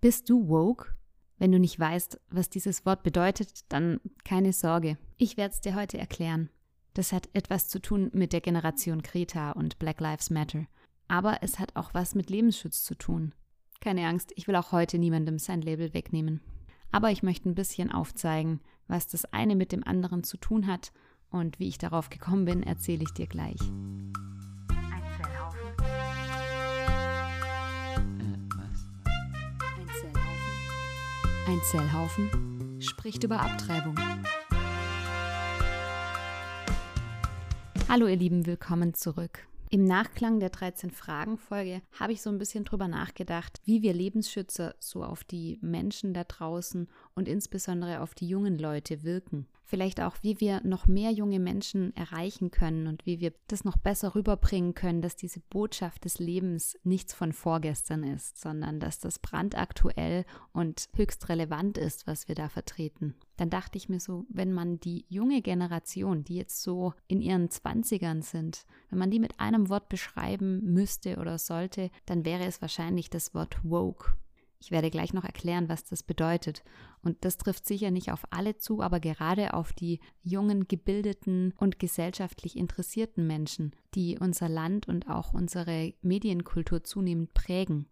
Bist du woke? Wenn du nicht weißt, was dieses Wort bedeutet, dann keine Sorge. Ich werde es dir heute erklären. Das hat etwas zu tun mit der Generation Greta und Black Lives Matter. Aber es hat auch was mit Lebensschutz zu tun. Keine Angst, ich will auch heute niemandem sein Label wegnehmen. Aber ich möchte ein bisschen aufzeigen, was das eine mit dem anderen zu tun hat und wie ich darauf gekommen bin, erzähle ich dir gleich. Ein Zellhaufen spricht über Abtreibung. Hallo ihr Lieben, willkommen zurück. Im Nachklang der 13 Fragen Folge habe ich so ein bisschen drüber nachgedacht, wie wir Lebensschützer so auf die Menschen da draußen und insbesondere auf die jungen Leute wirken vielleicht auch, wie wir noch mehr junge Menschen erreichen können und wie wir das noch besser rüberbringen können, dass diese Botschaft des Lebens nichts von vorgestern ist, sondern dass das brandaktuell und höchst relevant ist, was wir da vertreten. Dann dachte ich mir so, wenn man die junge Generation, die jetzt so in ihren Zwanzigern sind, wenn man die mit einem Wort beschreiben müsste oder sollte, dann wäre es wahrscheinlich das Wort woke. Ich werde gleich noch erklären, was das bedeutet. Und das trifft sicher nicht auf alle zu, aber gerade auf die jungen, gebildeten und gesellschaftlich interessierten Menschen, die unser Land und auch unsere Medienkultur zunehmend prägen.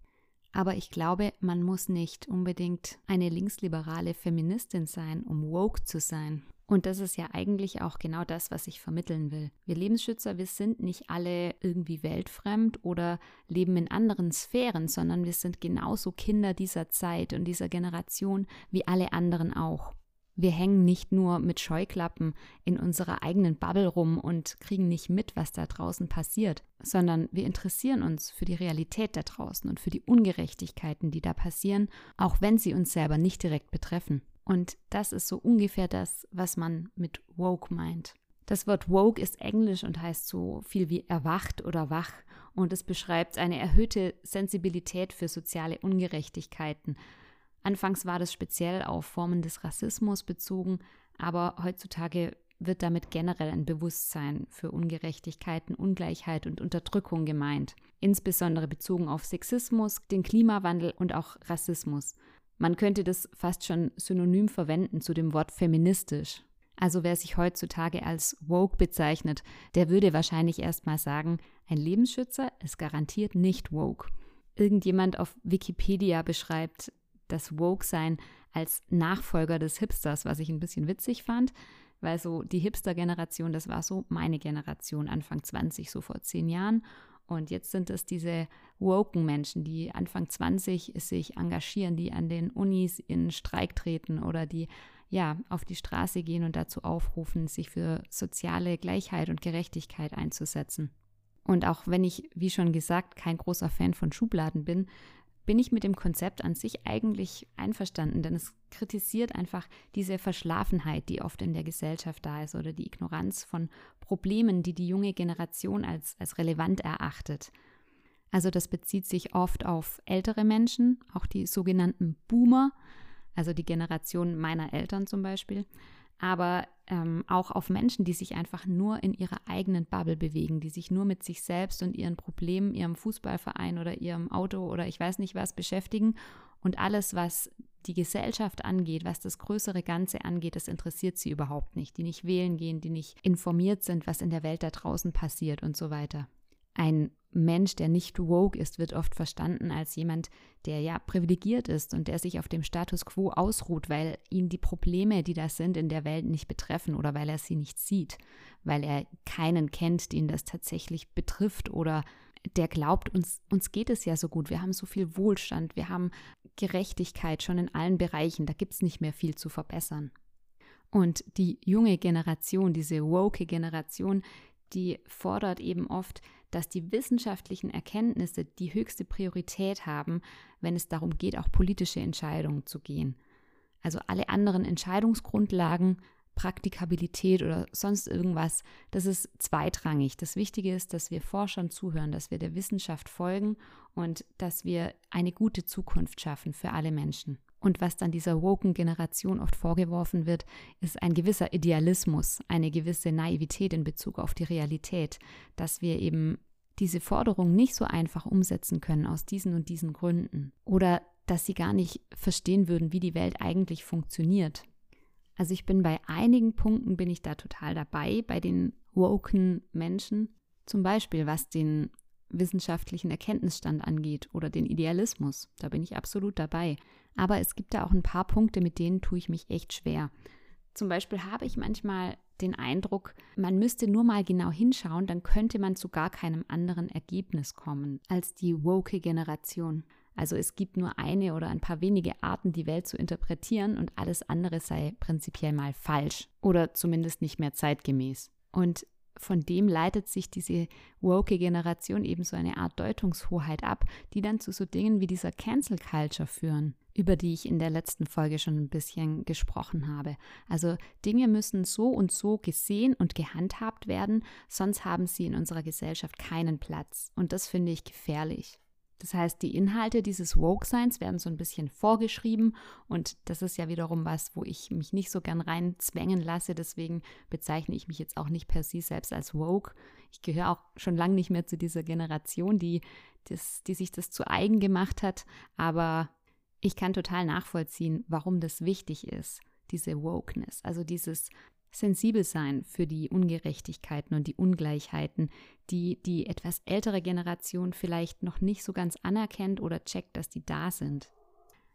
Aber ich glaube, man muss nicht unbedingt eine linksliberale Feministin sein, um woke zu sein. Und das ist ja eigentlich auch genau das, was ich vermitteln will. Wir Lebensschützer, wir sind nicht alle irgendwie weltfremd oder leben in anderen Sphären, sondern wir sind genauso Kinder dieser Zeit und dieser Generation wie alle anderen auch. Wir hängen nicht nur mit Scheuklappen in unserer eigenen Bubble rum und kriegen nicht mit, was da draußen passiert, sondern wir interessieren uns für die Realität da draußen und für die Ungerechtigkeiten, die da passieren, auch wenn sie uns selber nicht direkt betreffen. Und das ist so ungefähr das, was man mit woke meint. Das Wort woke ist englisch und heißt so viel wie erwacht oder wach und es beschreibt eine erhöhte Sensibilität für soziale Ungerechtigkeiten. Anfangs war das speziell auf Formen des Rassismus bezogen, aber heutzutage wird damit generell ein Bewusstsein für Ungerechtigkeiten, Ungleichheit und Unterdrückung gemeint, insbesondere bezogen auf Sexismus, den Klimawandel und auch Rassismus. Man könnte das fast schon synonym verwenden zu dem Wort feministisch. Also wer sich heutzutage als woke bezeichnet, der würde wahrscheinlich erstmal sagen, ein Lebensschützer ist garantiert nicht woke. Irgendjemand auf Wikipedia beschreibt das Woke-Sein als Nachfolger des Hipsters, was ich ein bisschen witzig fand, weil so die Hipster-Generation, das war so meine Generation, Anfang 20, so vor zehn Jahren. Und jetzt sind es diese woken Menschen, die Anfang 20 sich engagieren, die an den Unis in Streik treten oder die ja auf die Straße gehen und dazu aufrufen, sich für soziale Gleichheit und Gerechtigkeit einzusetzen. Und auch wenn ich, wie schon gesagt, kein großer Fan von Schubladen bin, bin ich mit dem Konzept an sich eigentlich einverstanden, denn es kritisiert einfach diese Verschlafenheit, die oft in der Gesellschaft da ist oder die Ignoranz von Problemen, die die junge Generation als, als relevant erachtet. Also das bezieht sich oft auf ältere Menschen, auch die sogenannten Boomer, also die Generation meiner Eltern zum Beispiel aber ähm, auch auf Menschen, die sich einfach nur in ihrer eigenen Bubble bewegen, die sich nur mit sich selbst und ihren Problemen, ihrem Fußballverein oder ihrem Auto oder ich weiß nicht was beschäftigen und alles, was die Gesellschaft angeht, was das größere Ganze angeht, das interessiert sie überhaupt nicht, die nicht wählen gehen, die nicht informiert sind, was in der Welt da draußen passiert und so weiter. Ein Mensch, der nicht woke ist, wird oft verstanden als jemand, der ja privilegiert ist und der sich auf dem Status quo ausruht, weil ihn die Probleme, die da sind, in der Welt nicht betreffen oder weil er sie nicht sieht, weil er keinen kennt, den das tatsächlich betrifft oder der glaubt, uns, uns geht es ja so gut, wir haben so viel Wohlstand, wir haben Gerechtigkeit schon in allen Bereichen, da gibt es nicht mehr viel zu verbessern. Und die junge Generation, diese woke Generation, die fordert eben oft, dass die wissenschaftlichen Erkenntnisse die höchste Priorität haben, wenn es darum geht, auch politische Entscheidungen zu gehen. Also alle anderen Entscheidungsgrundlagen, Praktikabilität oder sonst irgendwas, das ist zweitrangig. Das Wichtige ist, dass wir Forschern zuhören, dass wir der Wissenschaft folgen und dass wir eine gute Zukunft schaffen für alle Menschen. Und was dann dieser woken Generation oft vorgeworfen wird, ist ein gewisser Idealismus, eine gewisse Naivität in Bezug auf die Realität, dass wir eben diese Forderung nicht so einfach umsetzen können aus diesen und diesen Gründen. Oder dass sie gar nicht verstehen würden, wie die Welt eigentlich funktioniert. Also ich bin bei einigen Punkten bin ich da total dabei, bei den woken Menschen, zum Beispiel was den wissenschaftlichen Erkenntnisstand angeht oder den Idealismus. Da bin ich absolut dabei. Aber es gibt da auch ein paar Punkte, mit denen tue ich mich echt schwer. Zum Beispiel habe ich manchmal den Eindruck, man müsste nur mal genau hinschauen, dann könnte man zu gar keinem anderen Ergebnis kommen als die woke Generation. Also es gibt nur eine oder ein paar wenige Arten, die Welt zu interpretieren und alles andere sei prinzipiell mal falsch oder zumindest nicht mehr zeitgemäß. Und von dem leitet sich diese woke Generation eben so eine Art Deutungshoheit ab, die dann zu so Dingen wie dieser Cancel Culture führen, über die ich in der letzten Folge schon ein bisschen gesprochen habe. Also Dinge müssen so und so gesehen und gehandhabt werden, sonst haben sie in unserer Gesellschaft keinen Platz. Und das finde ich gefährlich. Das heißt, die Inhalte dieses Woke-Seins werden so ein bisschen vorgeschrieben und das ist ja wiederum was, wo ich mich nicht so gern reinzwängen lasse. Deswegen bezeichne ich mich jetzt auch nicht per se selbst als Woke. Ich gehöre auch schon lange nicht mehr zu dieser Generation, die, das, die sich das zu eigen gemacht hat. Aber ich kann total nachvollziehen, warum das wichtig ist, diese Wokeness, also dieses sensibel sein für die Ungerechtigkeiten und die Ungleichheiten, die die etwas ältere Generation vielleicht noch nicht so ganz anerkennt oder checkt, dass die da sind.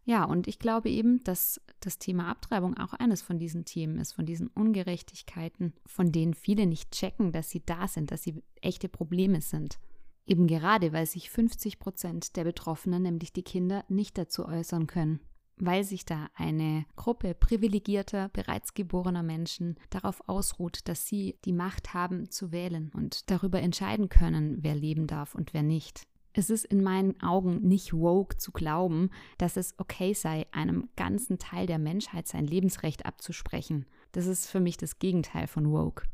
Ja, und ich glaube eben, dass das Thema Abtreibung auch eines von diesen Themen ist, von diesen Ungerechtigkeiten, von denen viele nicht checken, dass sie da sind, dass sie echte Probleme sind. Eben gerade, weil sich 50 Prozent der Betroffenen, nämlich die Kinder, nicht dazu äußern können weil sich da eine Gruppe privilegierter, bereits geborener Menschen darauf ausruht, dass sie die Macht haben zu wählen und darüber entscheiden können, wer leben darf und wer nicht. Es ist in meinen Augen nicht woke zu glauben, dass es okay sei, einem ganzen Teil der Menschheit sein Lebensrecht abzusprechen. Das ist für mich das Gegenteil von woke.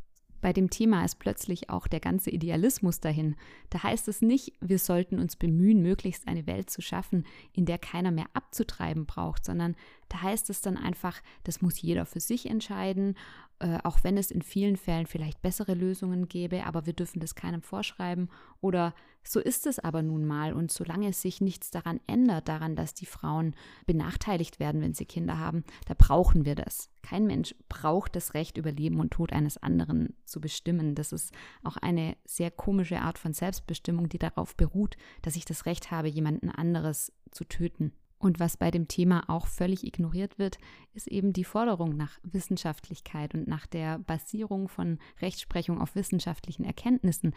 Bei dem Thema ist plötzlich auch der ganze Idealismus dahin. Da heißt es nicht, wir sollten uns bemühen, möglichst eine Welt zu schaffen, in der keiner mehr abzutreiben braucht, sondern da heißt es dann einfach, das muss jeder für sich entscheiden äh, auch wenn es in vielen Fällen vielleicht bessere Lösungen gäbe, aber wir dürfen das keinem vorschreiben. Oder so ist es aber nun mal. Und solange sich nichts daran ändert, daran, dass die Frauen benachteiligt werden, wenn sie Kinder haben, da brauchen wir das. Kein Mensch braucht das Recht, über Leben und Tod eines anderen zu bestimmen. Das ist auch eine sehr komische Art von Selbstbestimmung, die darauf beruht, dass ich das Recht habe, jemanden anderes zu töten. Und was bei dem Thema auch völlig ignoriert wird, ist eben die Forderung nach Wissenschaftlichkeit und nach der Basierung von Rechtsprechung auf wissenschaftlichen Erkenntnissen.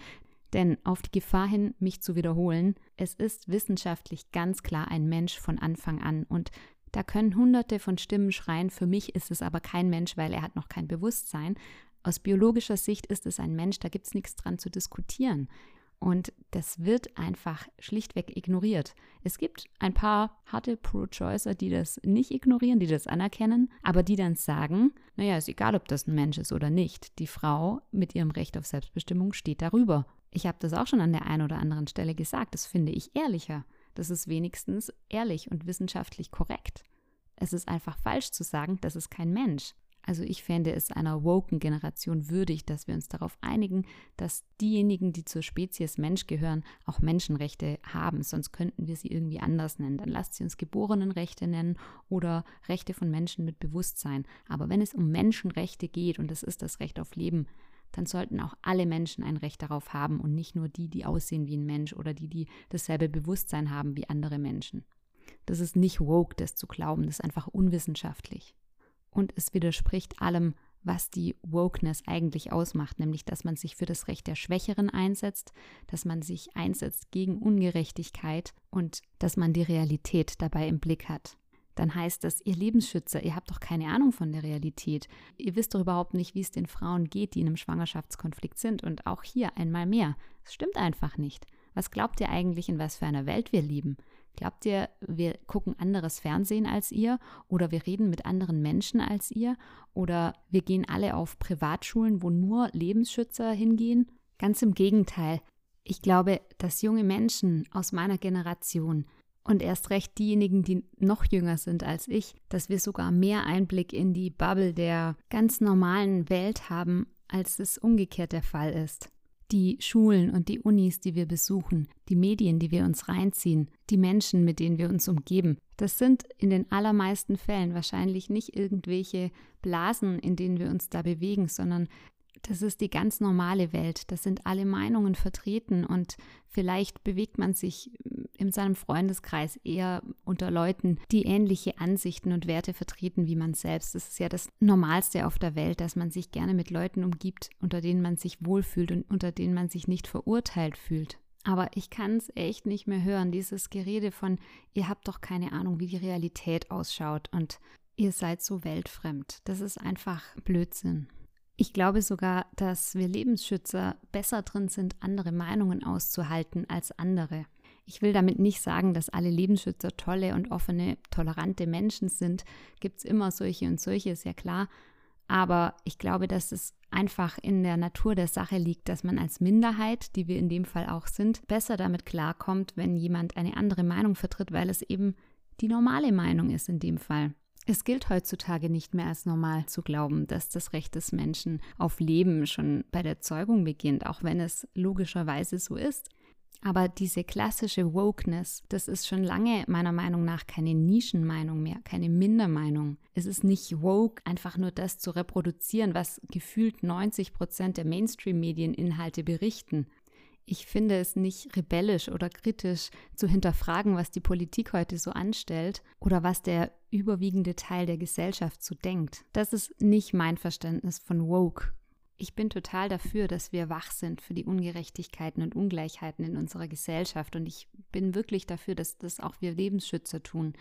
Denn auf die Gefahr hin, mich zu wiederholen, es ist wissenschaftlich ganz klar ein Mensch von Anfang an. Und da können hunderte von Stimmen schreien, für mich ist es aber kein Mensch, weil er hat noch kein Bewusstsein. Aus biologischer Sicht ist es ein Mensch, da gibt es nichts dran zu diskutieren. Und das wird einfach schlichtweg ignoriert. Es gibt ein paar harte Pro-Choicer, die das nicht ignorieren, die das anerkennen, aber die dann sagen, naja, ist egal, ob das ein Mensch ist oder nicht. Die Frau mit ihrem Recht auf Selbstbestimmung steht darüber. Ich habe das auch schon an der einen oder anderen Stelle gesagt. Das finde ich ehrlicher. Das ist wenigstens ehrlich und wissenschaftlich korrekt. Es ist einfach falsch zu sagen, das ist kein Mensch. Also ich fände es einer woken Generation würdig, dass wir uns darauf einigen, dass diejenigen, die zur Spezies Mensch gehören, auch Menschenrechte haben. Sonst könnten wir sie irgendwie anders nennen. Dann lasst sie uns Geborenenrechte nennen oder Rechte von Menschen mit Bewusstsein. Aber wenn es um Menschenrechte geht, und das ist das Recht auf Leben, dann sollten auch alle Menschen ein Recht darauf haben und nicht nur die, die aussehen wie ein Mensch oder die, die dasselbe Bewusstsein haben wie andere Menschen. Das ist nicht woke, das zu glauben, das ist einfach unwissenschaftlich und es widerspricht allem, was die Wokeness eigentlich ausmacht, nämlich dass man sich für das Recht der Schwächeren einsetzt, dass man sich einsetzt gegen Ungerechtigkeit und dass man die Realität dabei im Blick hat. Dann heißt das, ihr Lebensschützer, ihr habt doch keine Ahnung von der Realität. Ihr wisst doch überhaupt nicht, wie es den Frauen geht, die in einem Schwangerschaftskonflikt sind. Und auch hier einmal mehr. Es stimmt einfach nicht. Was glaubt ihr eigentlich, in was für einer Welt wir leben? Glaubt ihr, wir gucken anderes Fernsehen als ihr oder wir reden mit anderen Menschen als ihr oder wir gehen alle auf Privatschulen, wo nur Lebensschützer hingehen? Ganz im Gegenteil. Ich glaube, dass junge Menschen aus meiner Generation und erst recht diejenigen, die noch jünger sind als ich, dass wir sogar mehr Einblick in die Bubble der ganz normalen Welt haben, als es umgekehrt der Fall ist. Die Schulen und die Unis, die wir besuchen, die Medien, die wir uns reinziehen, die Menschen, mit denen wir uns umgeben, das sind in den allermeisten Fällen wahrscheinlich nicht irgendwelche Blasen, in denen wir uns da bewegen, sondern das ist die ganz normale Welt. Das sind alle Meinungen vertreten und vielleicht bewegt man sich in seinem Freundeskreis eher unter Leuten, die ähnliche Ansichten und Werte vertreten wie man selbst. Das ist ja das Normalste auf der Welt, dass man sich gerne mit Leuten umgibt, unter denen man sich wohlfühlt und unter denen man sich nicht verurteilt fühlt. Aber ich kann es echt nicht mehr hören, dieses Gerede von, ihr habt doch keine Ahnung, wie die Realität ausschaut und ihr seid so weltfremd. Das ist einfach Blödsinn. Ich glaube sogar, dass wir Lebensschützer besser drin sind, andere Meinungen auszuhalten als andere. Ich will damit nicht sagen, dass alle Lebensschützer tolle und offene, tolerante Menschen sind. Gibt es immer solche und solche, ist ja klar. Aber ich glaube, dass es einfach in der Natur der Sache liegt, dass man als Minderheit, die wir in dem Fall auch sind, besser damit klarkommt, wenn jemand eine andere Meinung vertritt, weil es eben die normale Meinung ist in dem Fall. Es gilt heutzutage nicht mehr als normal zu glauben, dass das Recht des Menschen auf Leben schon bei der Zeugung beginnt, auch wenn es logischerweise so ist. Aber diese klassische Wokeness, das ist schon lange meiner Meinung nach keine Nischenmeinung mehr, keine Mindermeinung. Es ist nicht woke, einfach nur das zu reproduzieren, was gefühlt 90 Prozent der Mainstream-Medieninhalte berichten. Ich finde es nicht rebellisch oder kritisch zu hinterfragen, was die Politik heute so anstellt oder was der überwiegende Teil der Gesellschaft so denkt. Das ist nicht mein Verständnis von woke. Ich bin total dafür, dass wir wach sind für die Ungerechtigkeiten und Ungleichheiten in unserer Gesellschaft und ich bin wirklich dafür, dass das auch wir Lebensschützer tun,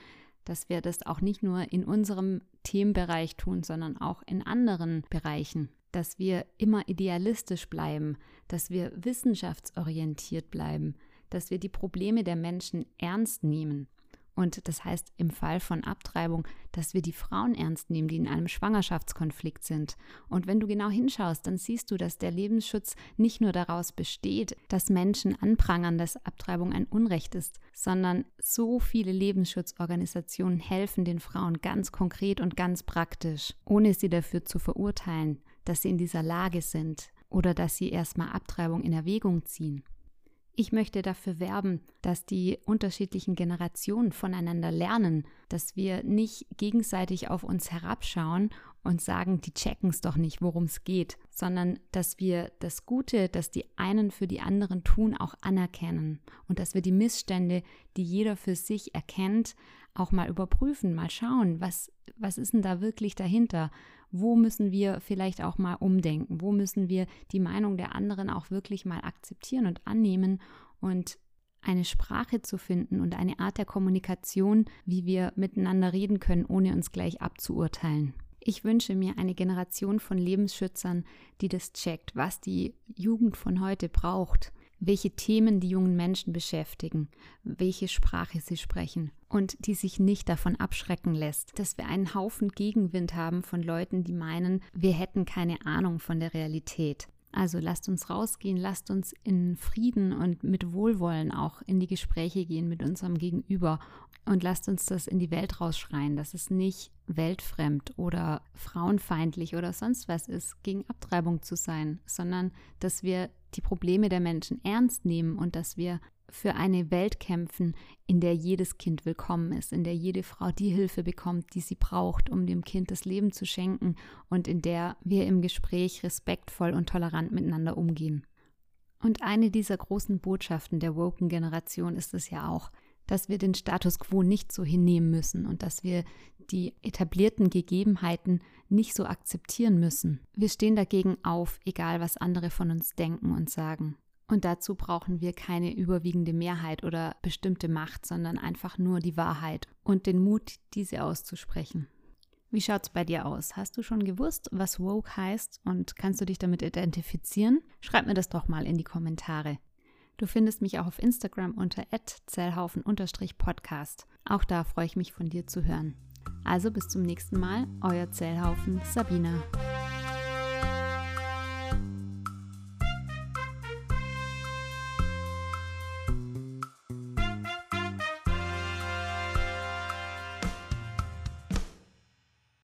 dass wir das auch nicht nur in unserem Themenbereich tun, sondern auch in anderen Bereichen dass wir immer idealistisch bleiben, dass wir wissenschaftsorientiert bleiben, dass wir die Probleme der Menschen ernst nehmen. Und das heißt im Fall von Abtreibung, dass wir die Frauen ernst nehmen, die in einem Schwangerschaftskonflikt sind. Und wenn du genau hinschaust, dann siehst du, dass der Lebensschutz nicht nur daraus besteht, dass Menschen anprangern, dass Abtreibung ein Unrecht ist, sondern so viele Lebensschutzorganisationen helfen den Frauen ganz konkret und ganz praktisch, ohne sie dafür zu verurteilen dass sie in dieser Lage sind oder dass sie erstmal Abtreibung in Erwägung ziehen. Ich möchte dafür werben, dass die unterschiedlichen Generationen voneinander lernen, dass wir nicht gegenseitig auf uns herabschauen und sagen, die checken es doch nicht, worum es geht, sondern dass wir das Gute, das die einen für die anderen tun, auch anerkennen und dass wir die Missstände, die jeder für sich erkennt, auch mal überprüfen, mal schauen, was, was ist denn da wirklich dahinter? Wo müssen wir vielleicht auch mal umdenken, wo müssen wir die Meinung der anderen auch wirklich mal akzeptieren und annehmen und eine Sprache zu finden und eine Art der Kommunikation, wie wir miteinander reden können, ohne uns gleich abzuurteilen. Ich wünsche mir eine Generation von Lebensschützern, die das checkt, was die Jugend von heute braucht welche Themen die jungen Menschen beschäftigen, welche Sprache sie sprechen und die sich nicht davon abschrecken lässt, dass wir einen Haufen Gegenwind haben von Leuten, die meinen, wir hätten keine Ahnung von der Realität. Also lasst uns rausgehen, lasst uns in Frieden und mit Wohlwollen auch in die Gespräche gehen mit unserem Gegenüber und lasst uns das in die Welt rausschreien, dass es nicht weltfremd oder frauenfeindlich oder sonst was ist, gegen Abtreibung zu sein, sondern dass wir die Probleme der Menschen ernst nehmen und dass wir für eine Welt kämpfen, in der jedes Kind willkommen ist, in der jede Frau die Hilfe bekommt, die sie braucht, um dem Kind das Leben zu schenken und in der wir im Gespräch respektvoll und tolerant miteinander umgehen. Und eine dieser großen Botschaften der woken Generation ist es ja auch, dass wir den Status quo nicht so hinnehmen müssen und dass wir die etablierten Gegebenheiten nicht so akzeptieren müssen. Wir stehen dagegen auf, egal was andere von uns denken und sagen. Und dazu brauchen wir keine überwiegende Mehrheit oder bestimmte Macht, sondern einfach nur die Wahrheit und den Mut, diese auszusprechen. Wie schaut's bei dir aus? Hast du schon gewusst, was woke heißt und kannst du dich damit identifizieren? Schreib mir das doch mal in die Kommentare. Du findest mich auch auf Instagram unter zellhaufen-podcast. Auch da freue ich mich von dir zu hören. Also bis zum nächsten Mal, euer Zellhaufen Sabina.